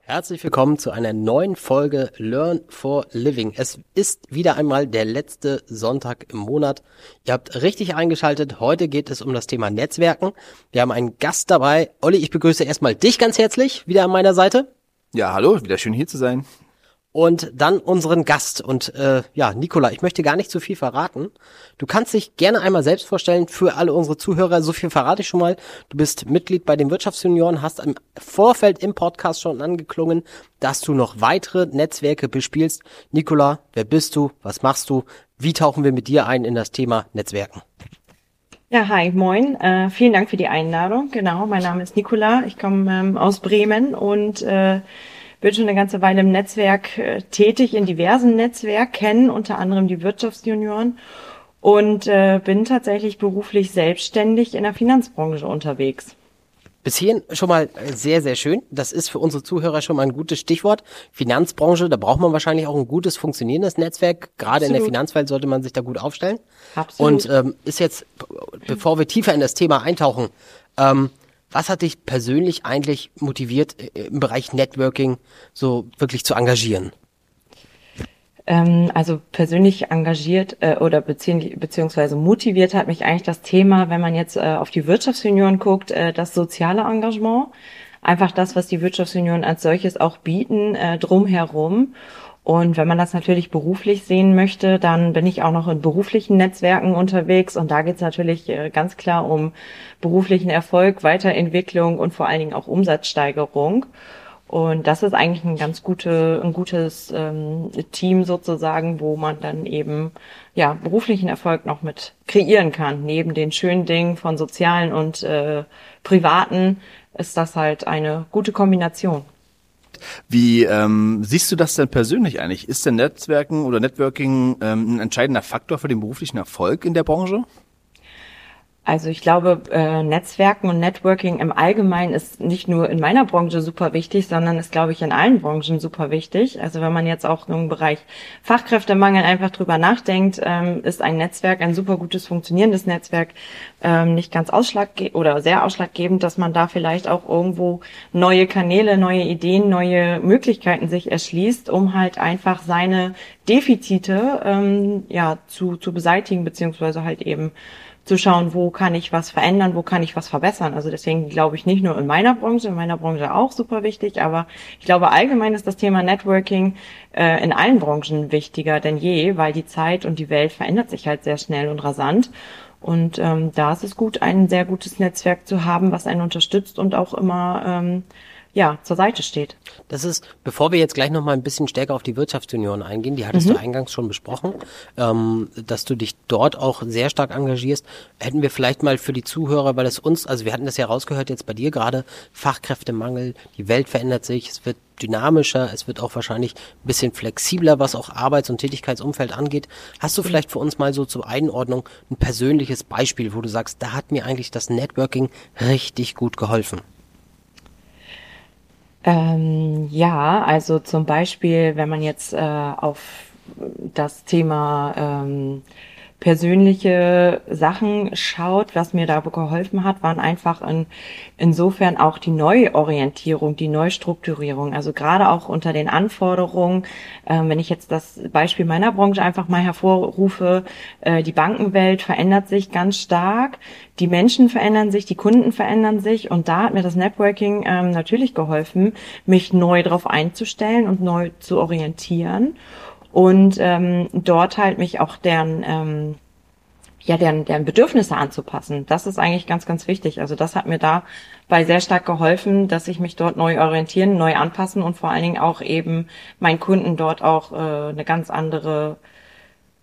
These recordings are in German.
Herzlich willkommen zu einer neuen Folge Learn for Living. Es ist wieder einmal der letzte Sonntag im Monat. Ihr habt richtig eingeschaltet. Heute geht es um das Thema Netzwerken. Wir haben einen Gast dabei. Olli, ich begrüße erstmal dich ganz herzlich wieder an meiner Seite. Ja, hallo, wieder schön hier zu sein und dann unseren Gast. Und äh, ja, Nicola, ich möchte gar nicht zu viel verraten. Du kannst dich gerne einmal selbst vorstellen für alle unsere Zuhörer. So viel verrate ich schon mal. Du bist Mitglied bei den Wirtschaftsjunioren, hast im Vorfeld im Podcast schon angeklungen, dass du noch weitere Netzwerke bespielst. Nicola, wer bist du? Was machst du? Wie tauchen wir mit dir ein in das Thema Netzwerken? Ja, hi, moin. Äh, vielen Dank für die Einladung. Genau, mein Name ist Nicola. Ich komme ähm, aus Bremen und äh, bin schon eine ganze Weile im Netzwerk äh, tätig, in diversen Netzwerken, unter anderem die Wirtschaftsjunioren und äh, bin tatsächlich beruflich selbstständig in der Finanzbranche unterwegs. Bis hierhin schon mal sehr, sehr schön. Das ist für unsere Zuhörer schon mal ein gutes Stichwort. Finanzbranche, da braucht man wahrscheinlich auch ein gutes funktionierendes Netzwerk. Gerade Absolut. in der Finanzwelt sollte man sich da gut aufstellen. Absolut. Und ähm, ist jetzt, bevor wir tiefer in das Thema eintauchen, ähm, was hat dich persönlich eigentlich motiviert, äh, im Bereich Networking so wirklich zu engagieren? Ähm, also persönlich engagiert äh, oder bezieh beziehungsweise motiviert hat mich eigentlich das Thema, wenn man jetzt äh, auf die Wirtschaftsunion guckt, das soziale Engagement. Einfach das, was die Wirtschaftsunion als solches auch bieten, äh, drumherum. Und wenn man das natürlich beruflich sehen möchte, dann bin ich auch noch in beruflichen Netzwerken unterwegs. Und da geht es natürlich äh, ganz klar um beruflichen Erfolg, Weiterentwicklung und vor allen Dingen auch Umsatzsteigerung. Und das ist eigentlich ein ganz gute, ein gutes ähm, Team sozusagen, wo man dann eben ja beruflichen Erfolg noch mit kreieren kann. Neben den schönen Dingen von sozialen und äh, privaten ist das halt eine gute Kombination. Wie ähm, siehst du das denn persönlich eigentlich? Ist denn Netzwerken oder Networking ähm, ein entscheidender Faktor für den beruflichen Erfolg in der Branche? Also ich glaube, äh, Netzwerken und Networking im Allgemeinen ist nicht nur in meiner Branche super wichtig, sondern ist, glaube ich, in allen Branchen super wichtig. Also wenn man jetzt auch im Bereich Fachkräftemangel einfach drüber nachdenkt, ähm, ist ein Netzwerk, ein super gutes funktionierendes Netzwerk, ähm, nicht ganz ausschlaggebend oder sehr ausschlaggebend, dass man da vielleicht auch irgendwo neue Kanäle, neue Ideen, neue Möglichkeiten sich erschließt, um halt einfach seine Defizite ähm, ja zu, zu beseitigen, beziehungsweise halt eben zu schauen, wo kann ich was verändern, wo kann ich was verbessern. Also deswegen glaube ich nicht nur in meiner Branche, in meiner Branche auch super wichtig, aber ich glaube allgemein ist das Thema Networking äh, in allen Branchen wichtiger denn je, weil die Zeit und die Welt verändert sich halt sehr schnell und rasant. Und ähm, da ist es gut, ein sehr gutes Netzwerk zu haben, was einen unterstützt und auch immer ähm, ja, zur Seite steht. Das ist, bevor wir jetzt gleich noch mal ein bisschen stärker auf die Wirtschaftsunion eingehen, die hattest mhm. du eingangs schon besprochen, ähm, dass du dich dort auch sehr stark engagierst, hätten wir vielleicht mal für die Zuhörer, weil es uns, also wir hatten das ja rausgehört jetzt bei dir gerade, Fachkräftemangel, die Welt verändert sich, es wird dynamischer, es wird auch wahrscheinlich ein bisschen flexibler, was auch Arbeits- und Tätigkeitsumfeld angeht. Hast du vielleicht für uns mal so zur Einordnung ein persönliches Beispiel, wo du sagst, da hat mir eigentlich das Networking richtig gut geholfen? Ähm, ja, also zum Beispiel, wenn man jetzt äh, auf das Thema ähm, persönliche Sachen schaut, was mir da geholfen hat, waren einfach in, insofern auch die Neuorientierung, die Neustrukturierung. Also gerade auch unter den Anforderungen, äh, wenn ich jetzt das Beispiel meiner Branche einfach mal hervorrufe, äh, die Bankenwelt verändert sich ganz stark, die Menschen verändern sich, die Kunden verändern sich und da hat mir das Networking ähm, natürlich geholfen, mich neu darauf einzustellen und neu zu orientieren und ähm, dort halt mich auch deren ähm, ja deren, deren Bedürfnisse anzupassen. Das ist eigentlich ganz, ganz wichtig. Also das hat mir dabei sehr stark geholfen, dass ich mich dort neu orientieren, neu anpassen und vor allen Dingen auch eben meinen Kunden dort auch äh, eine ganz andere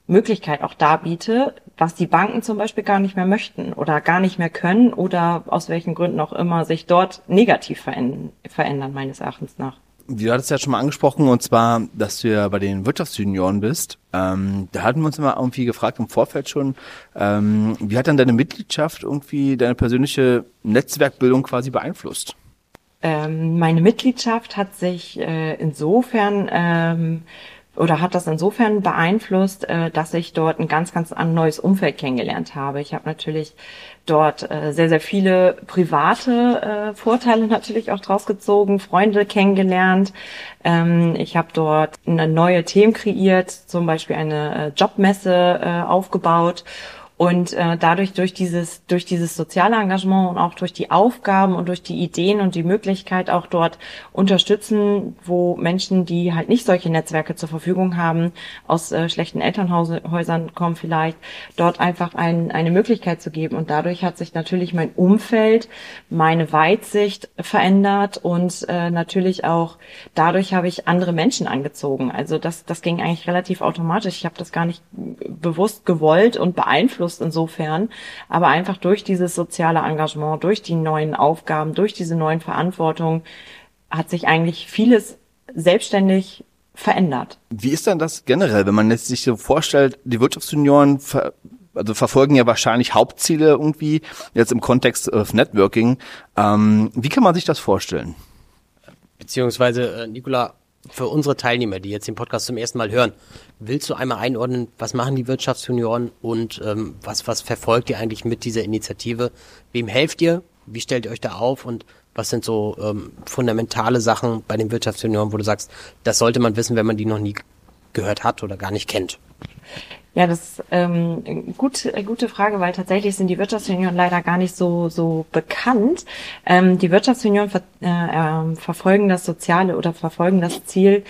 Möglichkeit auch darbiete, was die Banken zum Beispiel gar nicht mehr möchten oder gar nicht mehr können oder aus welchen Gründen auch immer sich dort negativ verändern, verändern meines Erachtens nach du hattest ja schon mal angesprochen, und zwar, dass du ja bei den Wirtschaftsjunioren bist. Ähm, da hatten wir uns immer irgendwie gefragt im Vorfeld schon, ähm, wie hat dann deine Mitgliedschaft irgendwie deine persönliche Netzwerkbildung quasi beeinflusst? Ähm, meine Mitgliedschaft hat sich äh, insofern ähm, oder hat das insofern beeinflusst, äh, dass ich dort ein ganz, ganz neues Umfeld kennengelernt habe. Ich habe natürlich dort äh, sehr, sehr viele private äh, Vorteile natürlich auch draus gezogen, Freunde kennengelernt. Ähm, ich habe dort eine neue Themen kreiert, zum Beispiel eine Jobmesse aufgebaut und äh, dadurch, durch dieses, durch dieses soziale Engagement und auch durch die Aufgaben und durch die Ideen und die Möglichkeit auch dort unterstützen, wo Menschen, die halt nicht solche Netzwerke zur Verfügung haben, aus äh, schlechten Elternhäusern kommen vielleicht, dort einfach ein, eine Möglichkeit zu geben. Und dadurch hat sich natürlich mein Umfeld, meine Weitsicht verändert und äh, natürlich auch dadurch habe ich andere Menschen angezogen. Also das, das ging eigentlich relativ automatisch. Ich habe das gar nicht bewusst gewollt und beeinflusst beeinflusst insofern, aber einfach durch dieses soziale Engagement, durch die neuen Aufgaben, durch diese neuen Verantwortungen hat sich eigentlich vieles selbstständig verändert. Wie ist dann das generell, wenn man jetzt sich so vorstellt, die Wirtschaftsjunioren ver also verfolgen ja wahrscheinlich Hauptziele irgendwie, jetzt im Kontext of Networking. Ähm, wie kann man sich das vorstellen? Beziehungsweise, äh, Nicola, für unsere Teilnehmer, die jetzt den Podcast zum ersten Mal hören, willst du einmal einordnen, was machen die Wirtschaftsjunioren und ähm, was, was verfolgt ihr eigentlich mit dieser Initiative? Wem helft ihr? Wie stellt ihr euch da auf und was sind so ähm, fundamentale Sachen bei den Wirtschaftsjunioren, wo du sagst, das sollte man wissen, wenn man die noch nie gehört hat oder gar nicht kennt? Ja, das ist ähm, gut, äh, gute Frage, weil tatsächlich sind die Wirtschaftsunion leider gar nicht so so bekannt. Ähm, die Wirtschaftsunion ver äh, äh, verfolgen das Soziale oder verfolgen das Ziel,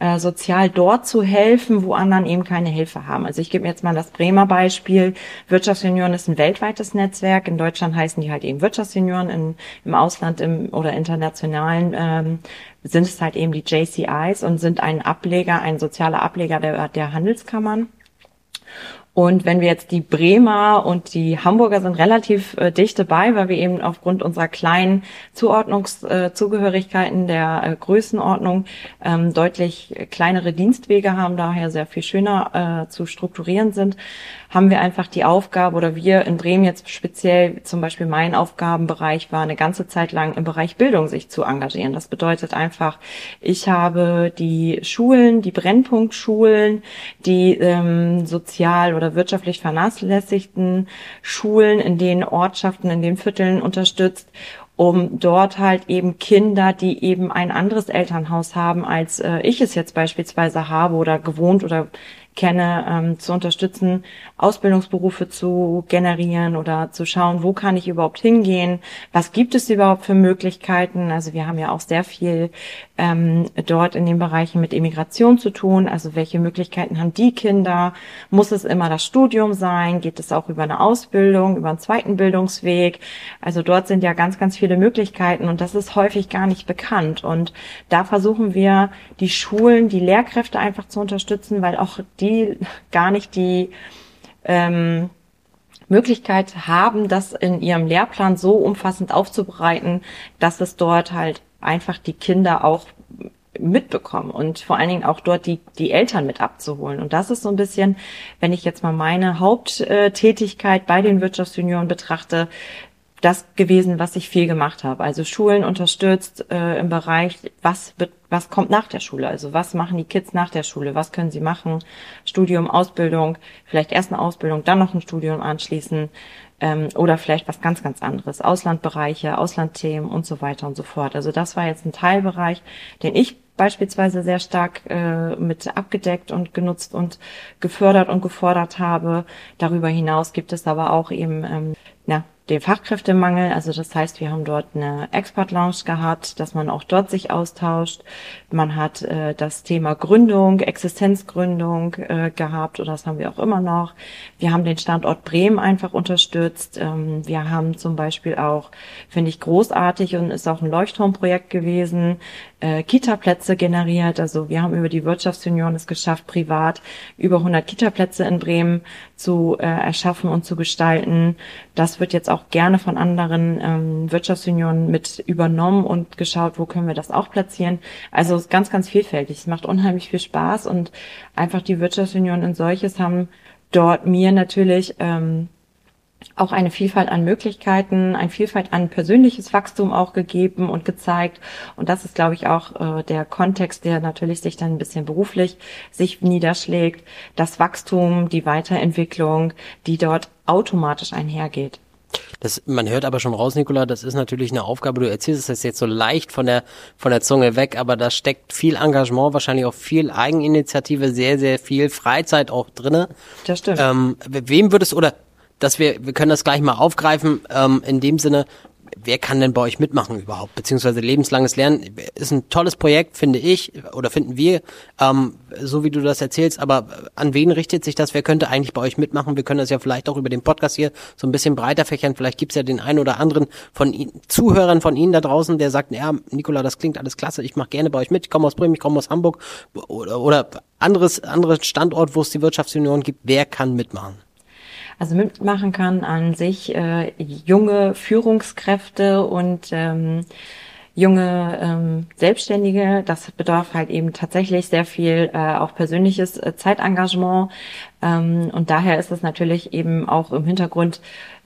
äh, sozial dort zu helfen, wo anderen eben keine Hilfe haben. Also ich gebe mir jetzt mal das Bremer Beispiel. Wirtschaftsunion ist ein weltweites Netzwerk. In Deutschland heißen die halt eben Wirtschaftsunion, in, im Ausland im, oder internationalen ähm, sind es halt eben die JCIs und sind ein Ableger, ein sozialer Ableger der, der Handelskammern. Und wenn wir jetzt die Bremer und die Hamburger sind relativ äh, dicht dabei, weil wir eben aufgrund unserer kleinen Zuordnungszugehörigkeiten äh, der äh, Größenordnung ähm, deutlich kleinere Dienstwege haben, daher sehr viel schöner äh, zu strukturieren sind, haben wir einfach die Aufgabe oder wir in Bremen jetzt speziell, zum Beispiel mein Aufgabenbereich war eine ganze Zeit lang im Bereich Bildung sich zu engagieren. Das bedeutet einfach, ich habe die Schulen, die Brennpunktschulen, die ähm, sozial oder wirtschaftlich vernachlässigten Schulen in den Ortschaften, in den Vierteln unterstützt um dort halt eben Kinder, die eben ein anderes Elternhaus haben, als äh, ich es jetzt beispielsweise habe oder gewohnt oder kenne, ähm, zu unterstützen, Ausbildungsberufe zu generieren oder zu schauen, wo kann ich überhaupt hingehen, was gibt es überhaupt für Möglichkeiten. Also wir haben ja auch sehr viel ähm, dort in den Bereichen mit Immigration zu tun. Also welche Möglichkeiten haben die Kinder? Muss es immer das Studium sein? Geht es auch über eine Ausbildung, über einen zweiten Bildungsweg? Also dort sind ja ganz, ganz viele Möglichkeiten und das ist häufig gar nicht bekannt. Und da versuchen wir, die Schulen, die Lehrkräfte einfach zu unterstützen, weil auch die gar nicht die ähm, Möglichkeit haben, das in ihrem Lehrplan so umfassend aufzubereiten, dass es dort halt einfach die Kinder auch mitbekommen und vor allen Dingen auch dort die, die Eltern mit abzuholen. Und das ist so ein bisschen, wenn ich jetzt mal meine Haupttätigkeit bei den Wirtschaftsjunioren betrachte, das gewesen, was ich viel gemacht habe. Also Schulen unterstützt äh, im Bereich, was wird, was kommt nach der Schule? Also was machen die Kids nach der Schule? Was können sie machen? Studium, Ausbildung, vielleicht erst eine Ausbildung, dann noch ein Studium anschließen ähm, oder vielleicht was ganz, ganz anderes. Auslandbereiche, Auslandthemen und so weiter und so fort. Also das war jetzt ein Teilbereich, den ich beispielsweise sehr stark äh, mit abgedeckt und genutzt und gefördert und gefordert habe. Darüber hinaus gibt es aber auch eben ähm, den Fachkräftemangel. Also das heißt, wir haben dort eine Expert-Lounge gehabt, dass man auch dort sich austauscht. Man hat äh, das Thema Gründung, Existenzgründung äh, gehabt oder das haben wir auch immer noch. Wir haben den Standort Bremen einfach unterstützt. Ähm, wir haben zum Beispiel auch, finde ich großartig und ist auch ein Leuchtturmprojekt gewesen, äh, Kita-Plätze generiert. Also wir haben über die Wirtschaftsunion es geschafft, privat über 100 Kita-Plätze in Bremen zu äh, erschaffen und zu gestalten. Das wird jetzt auch gerne von anderen ähm, Wirtschaftsunionen mit übernommen und geschaut, wo können wir das auch platzieren. Also es ist ganz, ganz vielfältig. Es macht unheimlich viel Spaß und einfach die Wirtschaftsunion in solches haben dort mir natürlich ähm, auch eine Vielfalt an Möglichkeiten, ein Vielfalt an persönliches Wachstum auch gegeben und gezeigt. Und das ist, glaube ich, auch äh, der Kontext, der natürlich sich dann ein bisschen beruflich sich niederschlägt. Das Wachstum, die Weiterentwicklung, die dort automatisch einhergeht. Das, man hört aber schon raus, Nikola, das ist natürlich eine Aufgabe. Du erzählst es jetzt so leicht von der, von der Zunge weg, aber da steckt viel Engagement, wahrscheinlich auch viel Eigeninitiative, sehr, sehr viel Freizeit auch drinne. Das stimmt. Ähm, wem würdest, oder dass wir, wir können das gleich mal aufgreifen, ähm, in dem Sinne, wer kann denn bei euch mitmachen überhaupt? Beziehungsweise lebenslanges Lernen ist ein tolles Projekt, finde ich, oder finden wir, ähm, so wie du das erzählst, aber an wen richtet sich das? Wer könnte eigentlich bei euch mitmachen? Wir können das ja vielleicht auch über den Podcast hier so ein bisschen breiter fächern. Vielleicht gibt's ja den einen oder anderen von Ihnen, Zuhörern von Ihnen da draußen, der sagt, ja, Nikola, das klingt alles klasse, ich mache gerne bei euch mit, ich komme aus Bremen, ich komme aus Hamburg oder, oder anderes, anderes Standort, wo es die Wirtschaftsunion gibt. Wer kann mitmachen? Also mitmachen kann an sich äh, junge Führungskräfte und ähm, junge ähm, Selbstständige. Das bedarf halt eben tatsächlich sehr viel äh, auch persönliches äh, Zeitengagement. Ähm, und daher ist es natürlich eben auch im Hintergrund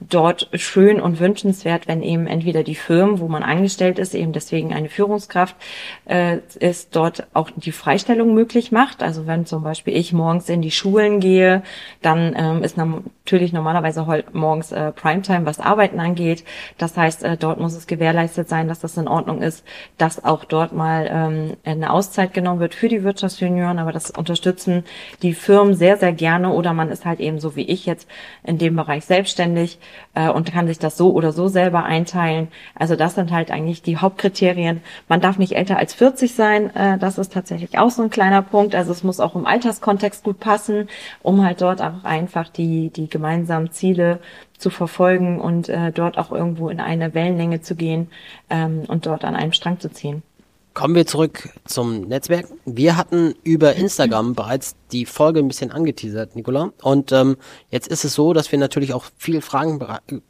dort schön und wünschenswert, wenn eben entweder die Firmen, wo man angestellt ist, eben deswegen eine Führungskraft äh, ist, dort auch die Freistellung möglich macht. Also wenn zum Beispiel ich morgens in die Schulen gehe, dann ähm, ist natürlich normalerweise morgens äh, Primetime, was Arbeiten angeht. Das heißt, äh, dort muss es gewährleistet sein, dass das in Ordnung ist, dass auch dort mal ähm, eine Auszeit genommen wird für die Wirtschaftsjunioren. Aber das unterstützen die Firmen sehr, sehr gerne oder man ist halt eben so wie ich jetzt in dem Bereich selbstständig äh, und kann sich das so oder so selber einteilen. Also das sind halt eigentlich die Hauptkriterien. Man darf nicht älter als 40 sein. Äh, das ist tatsächlich auch so ein kleiner Punkt. Also es muss auch im Alterskontext gut passen, um halt dort auch einfach die, die gemeinsamen Ziele zu verfolgen und äh, dort auch irgendwo in eine Wellenlänge zu gehen ähm, und dort an einem Strang zu ziehen. Kommen wir zurück zum Netzwerk. Wir hatten über Instagram bereits die Folge ein bisschen angeteasert, Nicola. Und ähm, jetzt ist es so, dass wir natürlich auch viele Fragen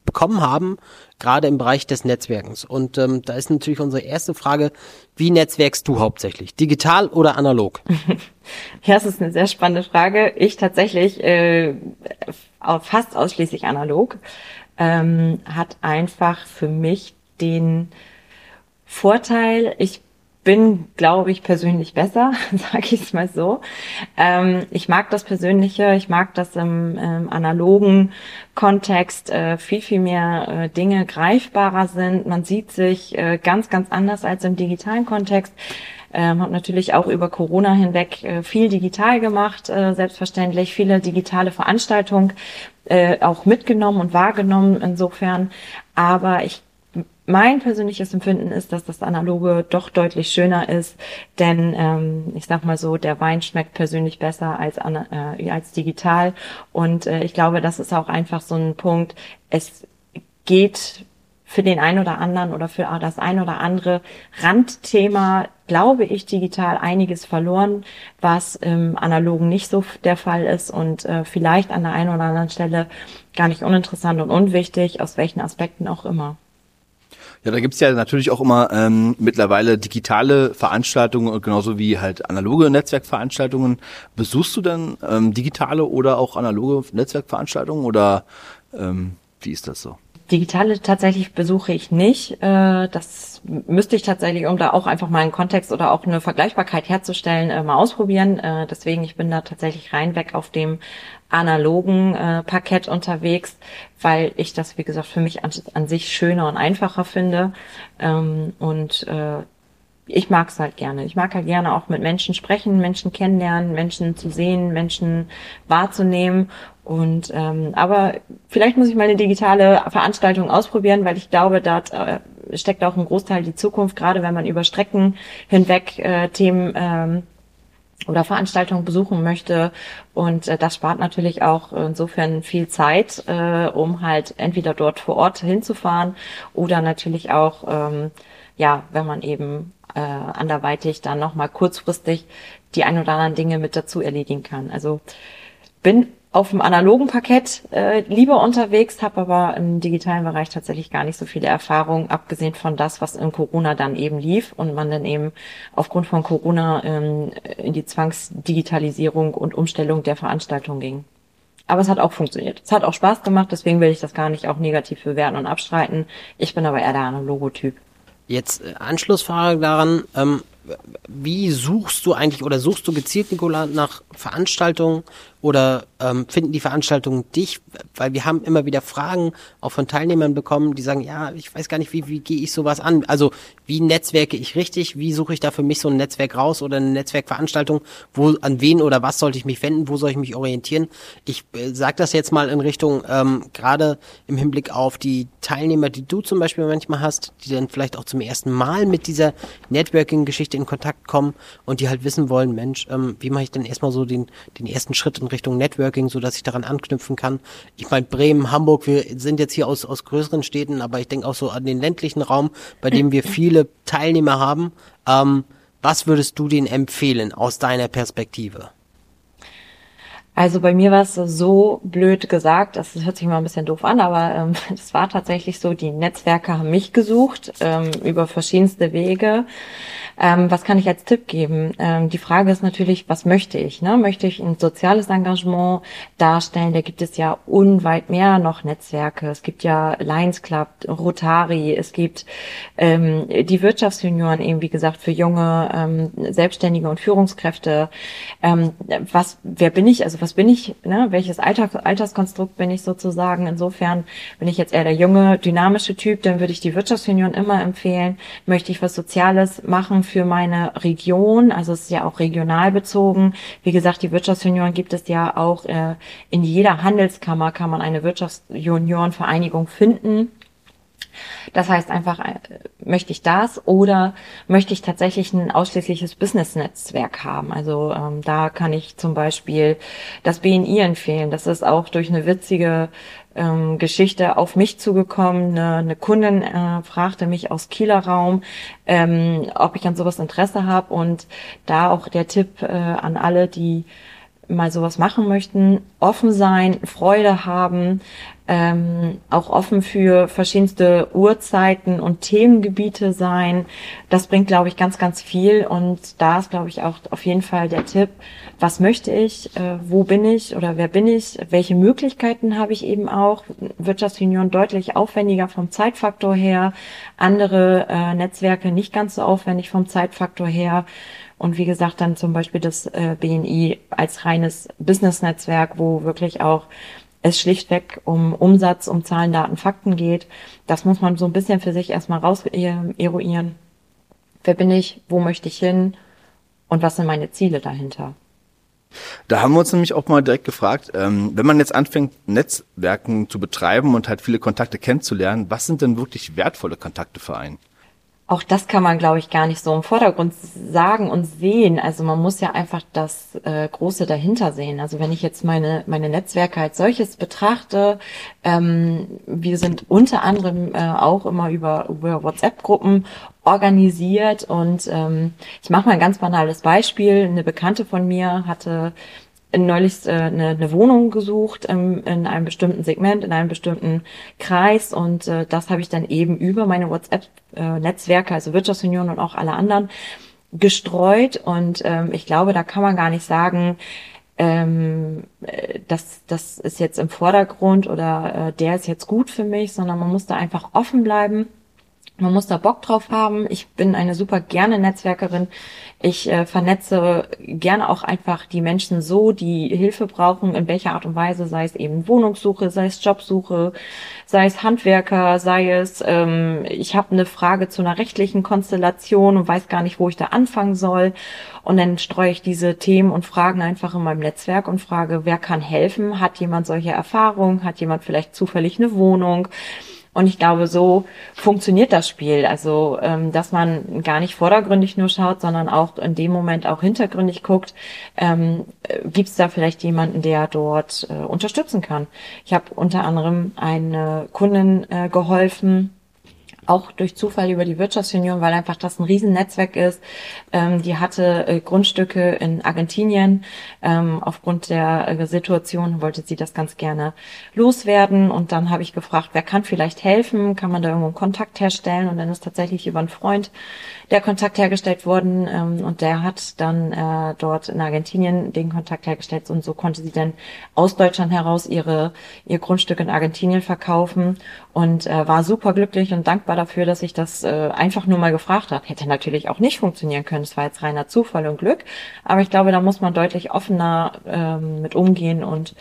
bekommen haben, gerade im Bereich des Netzwerkens. Und ähm, da ist natürlich unsere erste Frage, wie netzwerkst du hauptsächlich? Digital oder analog? Ja, das ist eine sehr spannende Frage. Ich tatsächlich äh, fast ausschließlich analog. Ähm, hat einfach für mich den Vorteil, ich bin, glaube ich, persönlich besser, sage ich es mal so. Ähm, ich mag das Persönliche, ich mag das im, im analogen Kontext äh, viel, viel mehr äh, Dinge greifbarer sind. Man sieht sich äh, ganz, ganz anders als im digitalen Kontext. Ähm, habe natürlich auch über Corona hinweg äh, viel digital gemacht, äh, selbstverständlich, viele digitale Veranstaltungen äh, auch mitgenommen und wahrgenommen insofern. Aber ich mein persönliches Empfinden ist, dass das Analoge doch deutlich schöner ist, denn ähm, ich sag mal so, der Wein schmeckt persönlich besser als, äh, als digital und äh, ich glaube, das ist auch einfach so ein Punkt. Es geht für den einen oder anderen oder für das ein oder andere Randthema, glaube ich, digital einiges verloren, was im Analogen nicht so der Fall ist und äh, vielleicht an der einen oder anderen Stelle gar nicht uninteressant und unwichtig, aus welchen Aspekten auch immer. Ja, da gibt's ja natürlich auch immer ähm, mittlerweile digitale Veranstaltungen, genauso wie halt analoge Netzwerkveranstaltungen. Besuchst du denn ähm, digitale oder auch analoge Netzwerkveranstaltungen oder ähm, wie ist das so? Digitale tatsächlich besuche ich nicht. Äh, das müsste ich tatsächlich, um da auch einfach mal einen Kontext oder auch eine Vergleichbarkeit herzustellen, äh, mal ausprobieren. Äh, deswegen, ich bin da tatsächlich rein weg auf dem analogen Parkett unterwegs, weil ich das, wie gesagt, für mich an, an sich schöner und einfacher finde. Ähm, und ich mag es halt gerne. Ich mag halt gerne auch mit Menschen sprechen, Menschen kennenlernen, Menschen zu sehen, Menschen wahrzunehmen. Und ähm, aber vielleicht muss ich mal eine digitale Veranstaltung ausprobieren, weil ich glaube, dort äh, steckt auch ein Großteil die Zukunft, gerade wenn man über Strecken hinweg äh, Themen ähm, oder Veranstaltungen besuchen möchte. Und äh, das spart natürlich auch insofern viel Zeit, äh, um halt entweder dort vor Ort hinzufahren oder natürlich auch, ähm, ja, wenn man eben äh, anderweitig dann nochmal kurzfristig die ein oder anderen Dinge mit dazu erledigen kann. Also bin auf dem analogen Parkett äh, lieber unterwegs, habe aber im digitalen Bereich tatsächlich gar nicht so viele Erfahrungen, abgesehen von das, was in Corona dann eben lief und man dann eben aufgrund von Corona ähm, in die Zwangsdigitalisierung und Umstellung der Veranstaltung ging. Aber es hat auch funktioniert. Es hat auch Spaß gemacht, deswegen will ich das gar nicht auch negativ bewerten und abstreiten. Ich bin aber eher der Analogotyp. Jetzt äh, Anschlussfrage daran, ähm, wie suchst du eigentlich oder suchst du gezielt, Nicola, nach Veranstaltungen oder ähm, finden die Veranstaltungen dich? Weil wir haben immer wieder Fragen auch von Teilnehmern bekommen, die sagen, ja, ich weiß gar nicht, wie, wie gehe ich sowas an? Also wie netzwerke ich richtig? Wie suche ich da für mich so ein Netzwerk raus oder eine Netzwerkveranstaltung? Wo, an wen oder was sollte ich mich wenden? Wo soll ich mich orientieren? Ich äh, sage das jetzt mal in Richtung, ähm, gerade im Hinblick auf die Teilnehmer, die du zum Beispiel manchmal hast, die dann vielleicht auch zum ersten Mal mit dieser Networking-Geschichte in Kontakt kommen und die halt wissen wollen, Mensch, ähm, wie mache ich denn erstmal so den, den ersten Schritt in Richtung Networking, so dass ich daran anknüpfen kann. Ich meine, Bremen, Hamburg, wir sind jetzt hier aus, aus größeren Städten, aber ich denke auch so an den ländlichen Raum, bei dem wir viele Teilnehmer haben. Ähm, was würdest du denen empfehlen aus deiner Perspektive? Also bei mir war es so blöd gesagt, das hört sich mal ein bisschen doof an, aber ähm, das war tatsächlich so, die Netzwerke haben mich gesucht ähm, über verschiedenste Wege. Ähm, was kann ich als Tipp geben? Ähm, die Frage ist natürlich, was möchte ich? Ne? Möchte ich ein soziales Engagement darstellen? Da gibt es ja unweit mehr noch Netzwerke. Es gibt ja Lions Club, Rotari, es gibt ähm, die Wirtschaftsjunioren eben, wie gesagt, für junge ähm, Selbstständige und Führungskräfte. Ähm, was, wer bin ich? Also was bin ich? Ne? Welches Alter, Alterskonstrukt bin ich sozusagen? Insofern bin ich jetzt eher der junge, dynamische Typ, dann würde ich die Wirtschaftsunion immer empfehlen. Möchte ich was Soziales machen für meine Region. Also es ist ja auch regional bezogen. Wie gesagt, die Wirtschaftsunion gibt es ja auch äh, in jeder Handelskammer kann man eine Wirtschaftsjuniorenvereinigung finden. Das heißt einfach, äh, möchte ich das oder möchte ich tatsächlich ein ausschließliches Business-Netzwerk haben? Also ähm, da kann ich zum Beispiel das BNI empfehlen. Das ist auch durch eine witzige ähm, Geschichte auf mich zugekommen. Eine, eine Kundin äh, fragte mich aus Kieler Raum, ähm, ob ich an sowas Interesse habe und da auch der Tipp äh, an alle, die mal sowas machen möchten, offen sein, Freude haben, ähm, auch offen für verschiedenste Uhrzeiten und Themengebiete sein. Das bringt, glaube ich, ganz, ganz viel. Und da ist, glaube ich, auch auf jeden Fall der Tipp, was möchte ich, äh, wo bin ich oder wer bin ich, welche Möglichkeiten habe ich eben auch. Wirtschaftsunion deutlich aufwendiger vom Zeitfaktor her, andere äh, Netzwerke nicht ganz so aufwendig vom Zeitfaktor her. Und wie gesagt, dann zum Beispiel das äh, BNI als reines Business-Netzwerk, wo wirklich auch es schlichtweg um Umsatz, um Zahlen, Daten, Fakten geht. Das muss man so ein bisschen für sich erstmal raus eruieren. Wer bin ich? Wo möchte ich hin? Und was sind meine Ziele dahinter? Da haben wir uns nämlich auch mal direkt gefragt, ähm, wenn man jetzt anfängt, Netzwerken zu betreiben und halt viele Kontakte kennenzulernen, was sind denn wirklich wertvolle Kontakte für einen? Auch das kann man, glaube ich, gar nicht so im Vordergrund sagen und sehen. Also man muss ja einfach das äh, Große dahinter sehen. Also wenn ich jetzt meine, meine Netzwerke als solches betrachte, ähm, wir sind unter anderem äh, auch immer über, über WhatsApp-Gruppen organisiert und ähm, ich mache mal ein ganz banales Beispiel. Eine Bekannte von mir hatte neulich äh, eine, eine Wohnung gesucht ähm, in einem bestimmten Segment, in einem bestimmten Kreis und äh, das habe ich dann eben über meine WhatsApp-Netzwerke, also Wirtschaftsunion und auch alle anderen, gestreut und ähm, ich glaube, da kann man gar nicht sagen, ähm, äh, das, das ist jetzt im Vordergrund oder äh, der ist jetzt gut für mich, sondern man muss da einfach offen bleiben man muss da Bock drauf haben. Ich bin eine super gerne Netzwerkerin. Ich äh, vernetze gerne auch einfach die Menschen so, die Hilfe brauchen, in welcher Art und Weise, sei es eben Wohnungssuche, sei es Jobsuche, sei es Handwerker, sei es, ähm, ich habe eine Frage zu einer rechtlichen Konstellation und weiß gar nicht, wo ich da anfangen soll. Und dann streue ich diese Themen und Fragen einfach in meinem Netzwerk und frage, wer kann helfen? Hat jemand solche Erfahrungen? Hat jemand vielleicht zufällig eine Wohnung? Und ich glaube, so funktioniert das Spiel. Also, ähm, dass man gar nicht vordergründig nur schaut, sondern auch in dem Moment auch hintergründig guckt, ähm, gibt es da vielleicht jemanden, der dort äh, unterstützen kann. Ich habe unter anderem eine Kundin äh, geholfen, auch durch Zufall über die Wirtschaftsunion, weil einfach das ein Riesennetzwerk ist. Ähm, die hatte äh, Grundstücke in Argentinien. Ähm, aufgrund der äh, Situation wollte sie das ganz gerne loswerden. Und dann habe ich gefragt, wer kann vielleicht helfen? Kann man da irgendwo einen Kontakt herstellen? Und dann ist tatsächlich über einen Freund der Kontakt hergestellt worden. Ähm, und der hat dann äh, dort in Argentinien den Kontakt hergestellt. Und so konnte sie dann aus Deutschland heraus ihre, ihr Grundstück in Argentinien verkaufen und äh, war super glücklich und dankbar dafür, dass ich das äh, einfach nur mal gefragt habe. Hätte natürlich auch nicht funktionieren können. Es war jetzt reiner Zufall und Glück. Aber ich glaube, da muss man deutlich offener ähm, mit umgehen und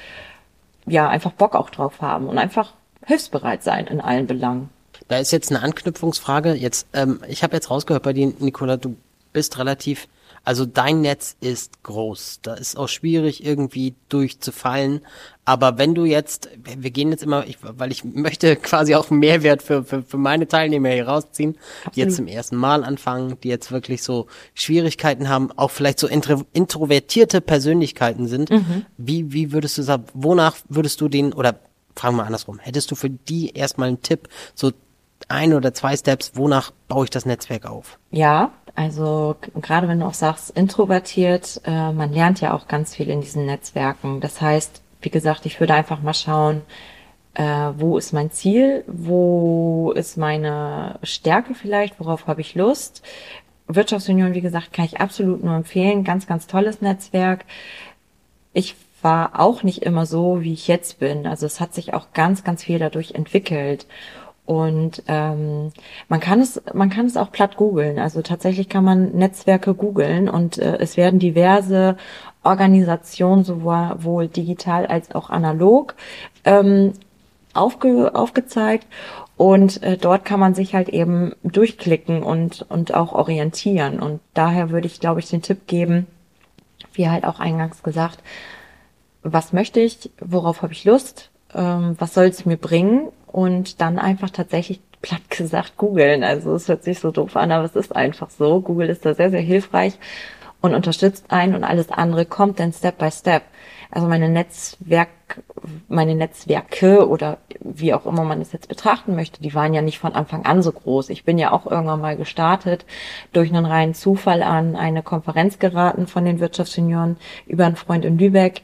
ja, einfach Bock auch drauf haben und einfach hilfsbereit sein in allen Belangen. Da ist jetzt eine Anknüpfungsfrage. Jetzt, ähm, ich habe jetzt rausgehört bei dir, Nicola, du bist relativ also dein Netz ist groß. Da ist auch schwierig irgendwie durchzufallen. Aber wenn du jetzt, wir gehen jetzt immer, ich, weil ich möchte quasi auch Mehrwert für, für, für meine Teilnehmer hier rausziehen, Absolut. die jetzt zum ersten Mal anfangen, die jetzt wirklich so Schwierigkeiten haben, auch vielleicht so intro, introvertierte Persönlichkeiten sind. Mhm. Wie, wie würdest du sagen, wonach würdest du den, oder fragen wir andersrum, hättest du für die erstmal einen Tipp, so ein oder zwei Steps, wonach baue ich das Netzwerk auf? Ja, also gerade wenn du auch sagst, introvertiert, äh, man lernt ja auch ganz viel in diesen Netzwerken. Das heißt, wie gesagt, ich würde einfach mal schauen, äh, wo ist mein Ziel, wo ist meine Stärke vielleicht, worauf habe ich Lust. Wirtschaftsunion, wie gesagt, kann ich absolut nur empfehlen. Ganz, ganz tolles Netzwerk. Ich war auch nicht immer so, wie ich jetzt bin. Also es hat sich auch ganz, ganz viel dadurch entwickelt. Und ähm, man kann es, man kann es auch platt googeln. Also tatsächlich kann man Netzwerke googeln und äh, es werden diverse Organisationen sowohl digital als auch analog ähm, aufge, aufgezeigt. Und äh, dort kann man sich halt eben durchklicken und, und auch orientieren. Und daher würde ich, glaube ich, den Tipp geben, wie halt auch eingangs gesagt, was möchte ich, worauf habe ich Lust, ähm, was soll es mir bringen und dann einfach tatsächlich platt gesagt googeln. Also es hört sich so doof an, aber es ist einfach so. Google ist da sehr, sehr hilfreich und unterstützt einen und alles andere kommt dann Step by Step. Also meine Netzwerk, meine Netzwerke oder wie auch immer man es jetzt betrachten möchte, die waren ja nicht von Anfang an so groß. Ich bin ja auch irgendwann mal gestartet, durch einen reinen Zufall an eine Konferenz geraten von den Wirtschaftssenioren über einen Freund in Lübeck,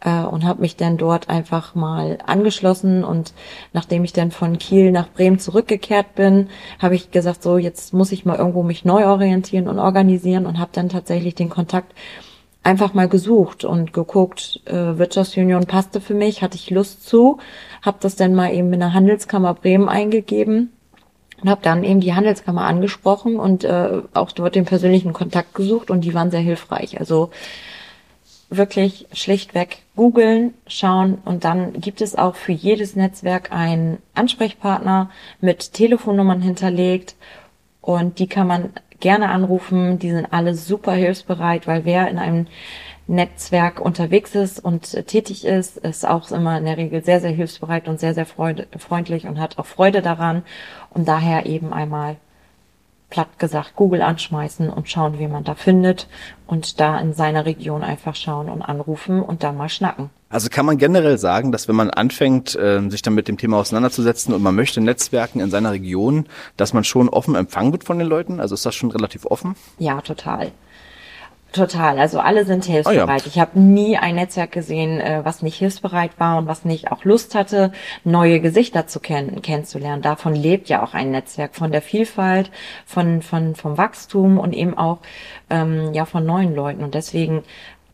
äh, und habe mich dann dort einfach mal angeschlossen und nachdem ich dann von Kiel nach Bremen zurückgekehrt bin, habe ich gesagt, so jetzt muss ich mal irgendwo mich neu orientieren und organisieren und habe dann tatsächlich den Kontakt einfach mal gesucht und geguckt, äh, Wirtschaftsunion passte für mich, hatte ich Lust zu, habe das dann mal eben in der Handelskammer Bremen eingegeben und habe dann eben die Handelskammer angesprochen und äh, auch dort den persönlichen Kontakt gesucht und die waren sehr hilfreich. Also wirklich schlichtweg googeln, schauen und dann gibt es auch für jedes Netzwerk einen Ansprechpartner mit Telefonnummern hinterlegt und die kann man gerne anrufen. Die sind alle super hilfsbereit, weil wer in einem Netzwerk unterwegs ist und tätig ist, ist auch immer in der Regel sehr, sehr hilfsbereit und sehr, sehr freundlich und hat auch Freude daran und daher eben einmal platt gesagt Google anschmeißen und schauen, wie man da findet und da in seiner Region einfach schauen und anrufen und dann mal schnacken. Also kann man generell sagen, dass wenn man anfängt, äh, sich dann mit dem Thema auseinanderzusetzen und man möchte Netzwerken in seiner Region, dass man schon offen empfangen wird von den Leuten? Also ist das schon relativ offen? Ja, total. Total, also alle sind hilfsbereit. Oh ja. Ich habe nie ein Netzwerk gesehen, äh, was nicht hilfsbereit war und was nicht auch Lust hatte, neue Gesichter zu kennen, kennenzulernen. Davon lebt ja auch ein Netzwerk, von der Vielfalt, von, von vom Wachstum und eben auch ähm, ja von neuen Leuten. Und deswegen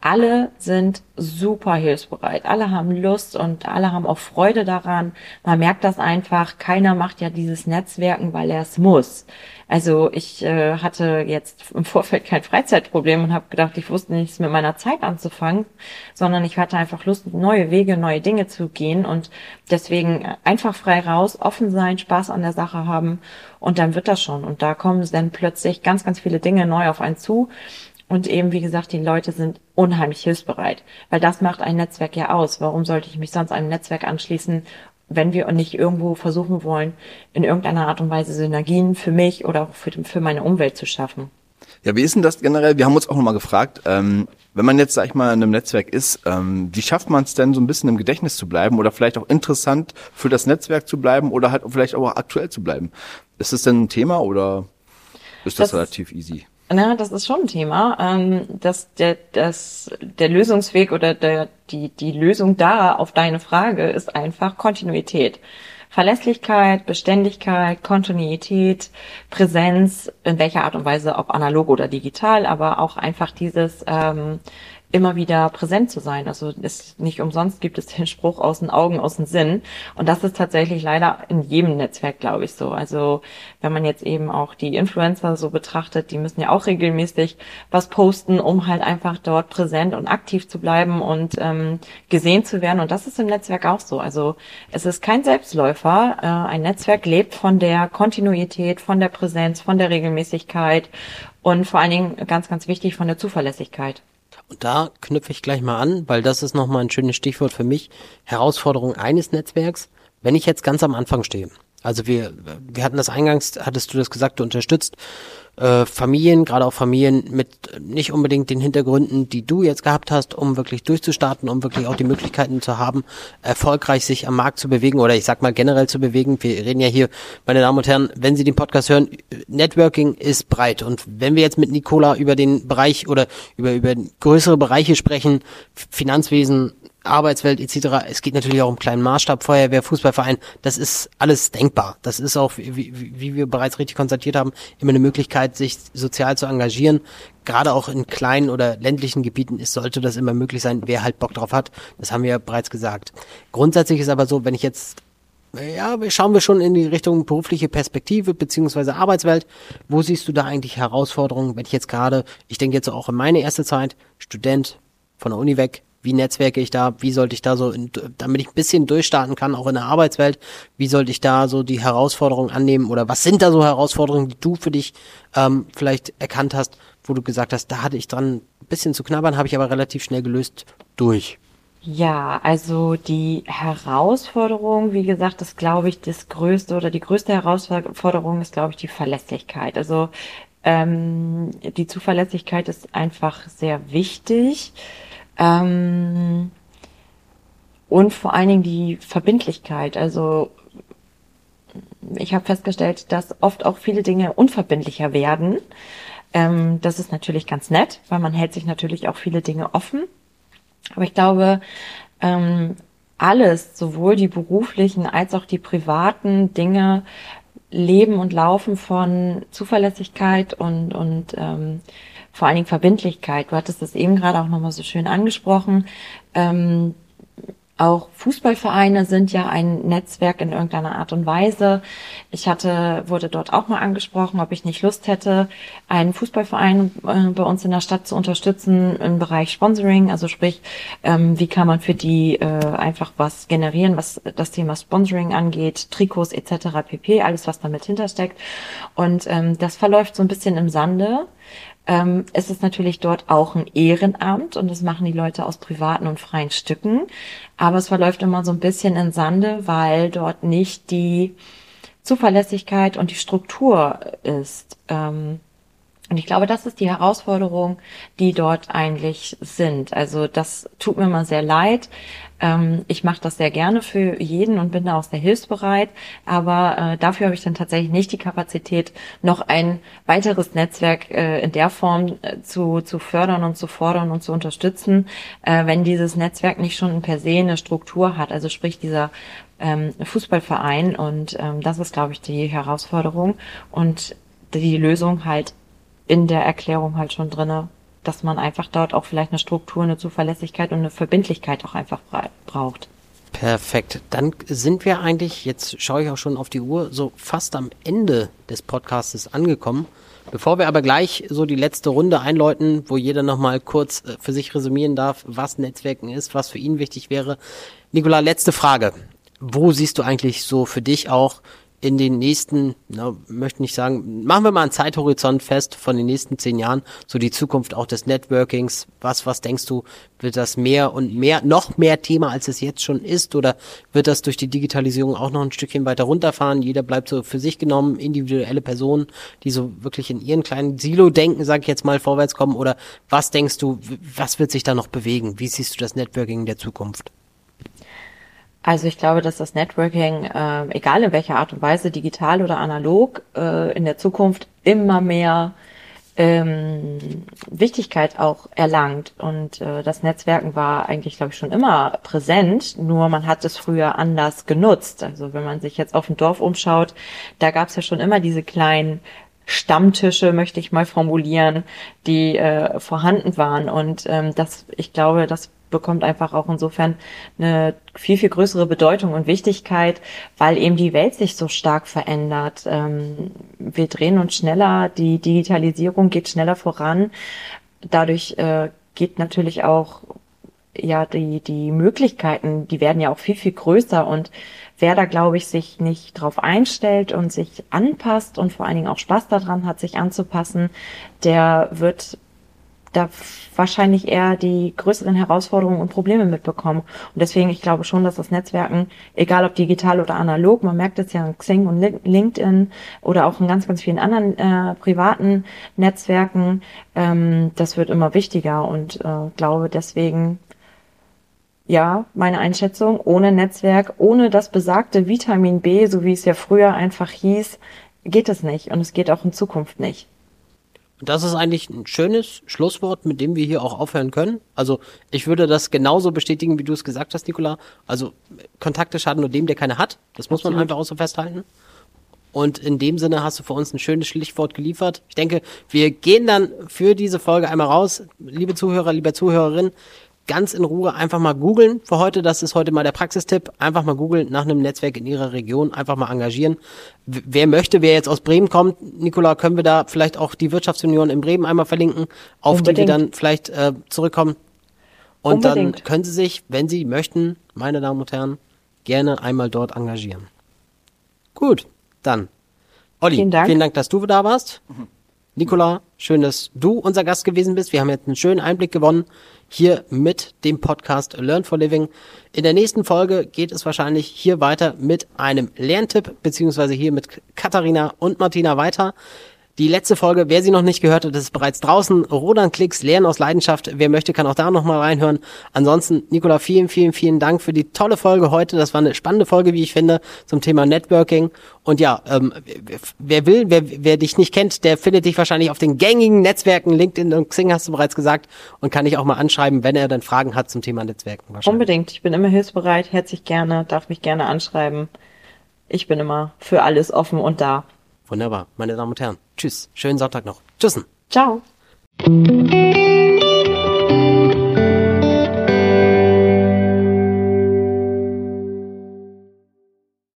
alle sind super hilfsbereit. Alle haben Lust und alle haben auch Freude daran. Man merkt das einfach. Keiner macht ja dieses Netzwerken, weil er es muss. Also ich äh, hatte jetzt im Vorfeld kein Freizeitproblem und habe gedacht, ich wusste nichts mit meiner Zeit anzufangen, sondern ich hatte einfach Lust, neue Wege, neue Dinge zu gehen und deswegen einfach frei raus, offen sein, Spaß an der Sache haben und dann wird das schon. Und da kommen dann plötzlich ganz, ganz viele Dinge neu auf einen zu und eben, wie gesagt, die Leute sind unheimlich hilfsbereit, weil das macht ein Netzwerk ja aus. Warum sollte ich mich sonst einem Netzwerk anschließen, wenn wir nicht irgendwo versuchen wollen, in irgendeiner Art und Weise Synergien für mich oder auch für, für meine Umwelt zu schaffen? Ja, wie ist denn das generell? Wir haben uns auch nochmal gefragt, ähm, wenn man jetzt, sag ich mal, in einem Netzwerk ist, ähm, wie schafft man es denn, so ein bisschen im Gedächtnis zu bleiben oder vielleicht auch interessant für das Netzwerk zu bleiben oder halt vielleicht auch aktuell zu bleiben? Ist das denn ein Thema oder ist das, das relativ easy? Na, das ist schon ein Thema. Ähm, dass der, das, der Lösungsweg oder der, die, die Lösung da auf deine Frage ist einfach Kontinuität. Verlässlichkeit, Beständigkeit, Kontinuität, Präsenz, in welcher Art und Weise, ob analog oder digital, aber auch einfach dieses ähm, immer wieder präsent zu sein. Also es nicht umsonst gibt es den Spruch aus den Augen, aus dem Sinn. Und das ist tatsächlich leider in jedem Netzwerk, glaube ich, so. Also wenn man jetzt eben auch die Influencer so betrachtet, die müssen ja auch regelmäßig was posten, um halt einfach dort präsent und aktiv zu bleiben und ähm, gesehen zu werden. Und das ist im Netzwerk auch so. Also es ist kein Selbstläufer. Äh, ein Netzwerk lebt von der Kontinuität, von der Präsenz, von der Regelmäßigkeit und vor allen Dingen ganz, ganz wichtig von der Zuverlässigkeit. Und da knüpfe ich gleich mal an, weil das ist nochmal ein schönes Stichwort für mich. Herausforderung eines Netzwerks. Wenn ich jetzt ganz am Anfang stehe, also wir, wir hatten das eingangs, hattest du das gesagt, du unterstützt äh, Familien, gerade auch Familien mit nicht unbedingt den Hintergründen, die du jetzt gehabt hast, um wirklich durchzustarten, um wirklich auch die Möglichkeiten zu haben, erfolgreich sich am Markt zu bewegen oder ich sag mal generell zu bewegen. Wir reden ja hier, meine Damen und Herren, wenn Sie den Podcast hören, Networking ist breit und wenn wir jetzt mit Nicola über den Bereich oder über über größere Bereiche sprechen, Finanzwesen, Arbeitswelt etc. Es geht natürlich auch um kleinen Maßstab, Feuerwehr, Fußballverein. Das ist alles denkbar. Das ist auch, wie, wie, wir bereits richtig konstatiert haben, immer eine Möglichkeit, sich sozial zu engagieren. Gerade auch in kleinen oder ländlichen Gebieten ist, sollte das immer möglich sein, wer halt Bock drauf hat. Das haben wir ja bereits gesagt. Grundsätzlich ist aber so, wenn ich jetzt ja, schauen wir schon in die Richtung berufliche Perspektive beziehungsweise Arbeitswelt. Wo siehst du da eigentlich Herausforderungen, wenn ich jetzt gerade, ich denke jetzt auch in meine erste Zeit, Student von der Uni weg, wie netzwerke ich da, wie sollte ich da so, in, damit ich ein bisschen durchstarten kann, auch in der Arbeitswelt, wie sollte ich da so die Herausforderungen annehmen oder was sind da so Herausforderungen, die du für dich ähm, vielleicht erkannt hast, wo du gesagt hast, da hatte ich dran ein bisschen zu knabbern, habe ich aber relativ schnell gelöst durch. Ja, also die Herausforderung, wie gesagt, das glaube ich, das größte oder die größte Herausforderung ist, glaube ich, die Verlässlichkeit. Also ähm, die Zuverlässigkeit ist einfach sehr wichtig. Ähm, und vor allen Dingen die Verbindlichkeit. Also ich habe festgestellt, dass oft auch viele Dinge unverbindlicher werden. Ähm, das ist natürlich ganz nett, weil man hält sich natürlich auch viele Dinge offen. Aber ich glaube, ähm, alles, sowohl die beruflichen als auch die privaten Dinge, leben und laufen von Zuverlässigkeit und, und ähm, vor allen Dingen Verbindlichkeit. Du hattest das eben gerade auch nochmal so schön angesprochen. Ähm, auch Fußballvereine sind ja ein Netzwerk in irgendeiner Art und Weise. Ich hatte, wurde dort auch mal angesprochen, ob ich nicht Lust hätte, einen Fußballverein äh, bei uns in der Stadt zu unterstützen im Bereich Sponsoring. Also sprich, ähm, wie kann man für die äh, einfach was generieren, was das Thema Sponsoring angeht, Trikots etc. pp, alles was damit hintersteckt. Und ähm, das verläuft so ein bisschen im Sande ähm, ist natürlich dort auch ein Ehrenamt und das machen die Leute aus privaten und freien Stücken. Aber es verläuft immer so ein bisschen in Sande, weil dort nicht die Zuverlässigkeit und die Struktur ist. Ähm, und ich glaube, das ist die Herausforderung, die dort eigentlich sind. Also das tut mir mal sehr leid. Ähm, ich mache das sehr gerne für jeden und bin da auch sehr hilfsbereit. Aber äh, dafür habe ich dann tatsächlich nicht die Kapazität, noch ein weiteres Netzwerk äh, in der Form äh, zu, zu fördern und zu fordern und zu unterstützen, wenn dieses Netzwerk nicht schon per se eine Struktur hat. Also sprich dieser ähm, Fußballverein. Und ähm, das ist, glaube ich, die Herausforderung. Und die Lösung halt in der Erklärung halt schon drinne, dass man einfach dort auch vielleicht eine Struktur, eine Zuverlässigkeit und eine Verbindlichkeit auch einfach braucht. Perfekt. Dann sind wir eigentlich, jetzt schaue ich auch schon auf die Uhr, so fast am Ende des Podcastes angekommen. Bevor wir aber gleich so die letzte Runde einläuten, wo jeder nochmal kurz äh, für sich resümieren darf, was Netzwerken ist, was für ihn wichtig wäre. Nikola, letzte Frage. Wo siehst du eigentlich so für dich auch in den nächsten, na, möchte nicht sagen, machen wir mal einen Zeithorizont fest von den nächsten zehn Jahren, so die Zukunft auch des Networkings. Was, was denkst du, wird das mehr und mehr, noch mehr Thema, als es jetzt schon ist? Oder wird das durch die Digitalisierung auch noch ein Stückchen weiter runterfahren? Jeder bleibt so für sich genommen, individuelle Personen, die so wirklich in ihren kleinen Silo denken, sag ich jetzt mal, vorwärts kommen? Oder was denkst du, was wird sich da noch bewegen? Wie siehst du das Networking der Zukunft? Also ich glaube, dass das Networking, äh, egal in welcher Art und Weise, digital oder analog, äh, in der Zukunft immer mehr ähm, Wichtigkeit auch erlangt. Und äh, das Netzwerken war eigentlich, glaube ich, schon immer präsent, nur man hat es früher anders genutzt. Also wenn man sich jetzt auf ein Dorf umschaut, da gab es ja schon immer diese kleinen Stammtische, möchte ich mal formulieren, die äh, vorhanden waren. Und ähm, das, ich glaube, das bekommt einfach auch insofern eine viel, viel größere Bedeutung und Wichtigkeit, weil eben die Welt sich so stark verändert. Ähm, wir drehen uns schneller, die Digitalisierung geht schneller voran. Dadurch äh, geht natürlich auch ja die die Möglichkeiten, die werden ja auch viel viel größer und wer da glaube ich sich nicht drauf einstellt und sich anpasst und vor allen Dingen auch Spaß daran hat, sich anzupassen, der wird da wahrscheinlich eher die größeren Herausforderungen und Probleme mitbekommen. Und deswegen, ich glaube schon, dass das Netzwerken, egal ob digital oder analog, man merkt es ja in Xing und LinkedIn oder auch in ganz, ganz vielen anderen äh, privaten Netzwerken, ähm, das wird immer wichtiger und äh, glaube deswegen, ja, meine Einschätzung, ohne Netzwerk, ohne das besagte Vitamin B, so wie es ja früher einfach hieß, geht es nicht und es geht auch in Zukunft nicht. Und das ist eigentlich ein schönes Schlusswort, mit dem wir hier auch aufhören können. Also ich würde das genauso bestätigen, wie du es gesagt hast, Nicola. Also Kontakte schaden nur dem, der keine hat. Das muss Absolut. man einfach auch so festhalten. Und in dem Sinne hast du für uns ein schönes Schlichtwort geliefert. Ich denke, wir gehen dann für diese Folge einmal raus. Liebe Zuhörer, liebe Zuhörerin, ganz in Ruhe einfach mal googeln für heute. Das ist heute mal der Praxistipp. Einfach mal googeln nach einem Netzwerk in Ihrer Region. Einfach mal engagieren. Wer möchte, wer jetzt aus Bremen kommt, Nikola, können wir da vielleicht auch die Wirtschaftsunion in Bremen einmal verlinken, auf Unbedingt. die wir dann vielleicht äh, zurückkommen. Und Unbedingt. dann können Sie sich, wenn Sie möchten, meine Damen und Herren, gerne einmal dort engagieren. Gut, dann. Olli, vielen Dank, vielen Dank dass du da warst. Mhm. Nikola, schön, dass du unser Gast gewesen bist. Wir haben jetzt einen schönen Einblick gewonnen hier mit dem Podcast Learn for Living. In der nächsten Folge geht es wahrscheinlich hier weiter mit einem Lerntipp, beziehungsweise hier mit Katharina und Martina weiter. Die letzte Folge, wer sie noch nicht gehört hat, ist bereits draußen. Rodan Klicks, Lernen aus Leidenschaft. Wer möchte, kann auch da nochmal reinhören. Ansonsten, Nicola, vielen, vielen, vielen Dank für die tolle Folge heute. Das war eine spannende Folge, wie ich finde, zum Thema Networking. Und ja, ähm, wer will, wer, wer dich nicht kennt, der findet dich wahrscheinlich auf den gängigen Netzwerken. LinkedIn und Xing hast du bereits gesagt. Und kann dich auch mal anschreiben, wenn er dann Fragen hat zum Thema Netzwerken. Unbedingt. Ich bin immer hilfsbereit, herzlich gerne, darf mich gerne anschreiben. Ich bin immer für alles offen und da. Wunderbar, meine Damen und Herren. Tschüss. Schönen Sonntag noch. Tschüssen. Ciao.